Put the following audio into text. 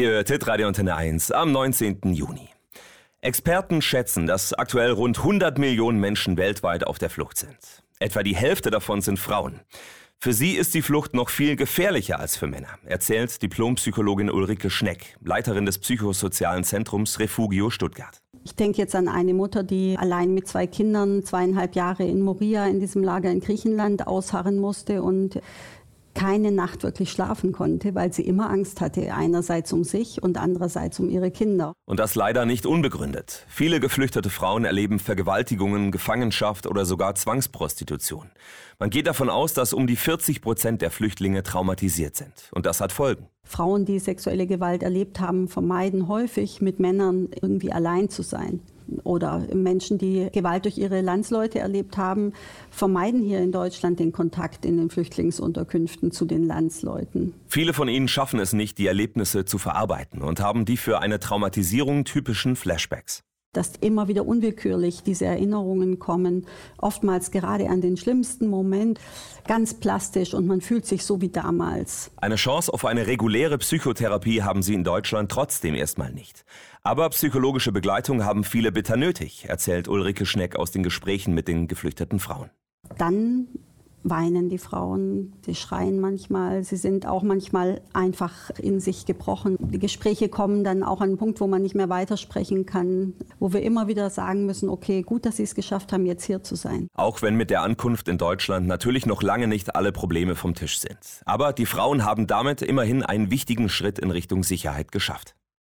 Ihr hört Hitradio Antenne 1 am 19. Juni. Experten schätzen, dass aktuell rund 100 Millionen Menschen weltweit auf der Flucht sind. Etwa die Hälfte davon sind Frauen. Für sie ist die Flucht noch viel gefährlicher als für Männer, erzählt Diplompsychologin Ulrike Schneck, Leiterin des psychosozialen Zentrums Refugio Stuttgart. Ich denke jetzt an eine Mutter, die allein mit zwei Kindern zweieinhalb Jahre in Moria in diesem Lager in Griechenland ausharren musste und keine Nacht wirklich schlafen konnte, weil sie immer Angst hatte, einerseits um sich und andererseits um ihre Kinder. Und das leider nicht unbegründet. Viele geflüchtete Frauen erleben Vergewaltigungen, Gefangenschaft oder sogar Zwangsprostitution. Man geht davon aus, dass um die 40 Prozent der Flüchtlinge traumatisiert sind. Und das hat Folgen. Frauen, die sexuelle Gewalt erlebt haben, vermeiden häufig, mit Männern irgendwie allein zu sein oder Menschen, die Gewalt durch ihre Landsleute erlebt haben, vermeiden hier in Deutschland den Kontakt in den Flüchtlingsunterkünften zu den Landsleuten. Viele von ihnen schaffen es nicht, die Erlebnisse zu verarbeiten und haben die für eine Traumatisierung typischen Flashbacks dass immer wieder unwillkürlich diese Erinnerungen kommen, oftmals gerade an den schlimmsten Moment, ganz plastisch und man fühlt sich so wie damals. Eine Chance auf eine reguläre Psychotherapie haben sie in Deutschland trotzdem erstmal nicht. Aber psychologische Begleitung haben viele bitter nötig, erzählt Ulrike Schneck aus den Gesprächen mit den geflüchteten Frauen. Dann weinen die Frauen, sie schreien manchmal, sie sind auch manchmal einfach in sich gebrochen. Die Gespräche kommen dann auch an einen Punkt, wo man nicht mehr weitersprechen kann, wo wir immer wieder sagen müssen, okay, gut, dass Sie es geschafft haben, jetzt hier zu sein. Auch wenn mit der Ankunft in Deutschland natürlich noch lange nicht alle Probleme vom Tisch sind. Aber die Frauen haben damit immerhin einen wichtigen Schritt in Richtung Sicherheit geschafft.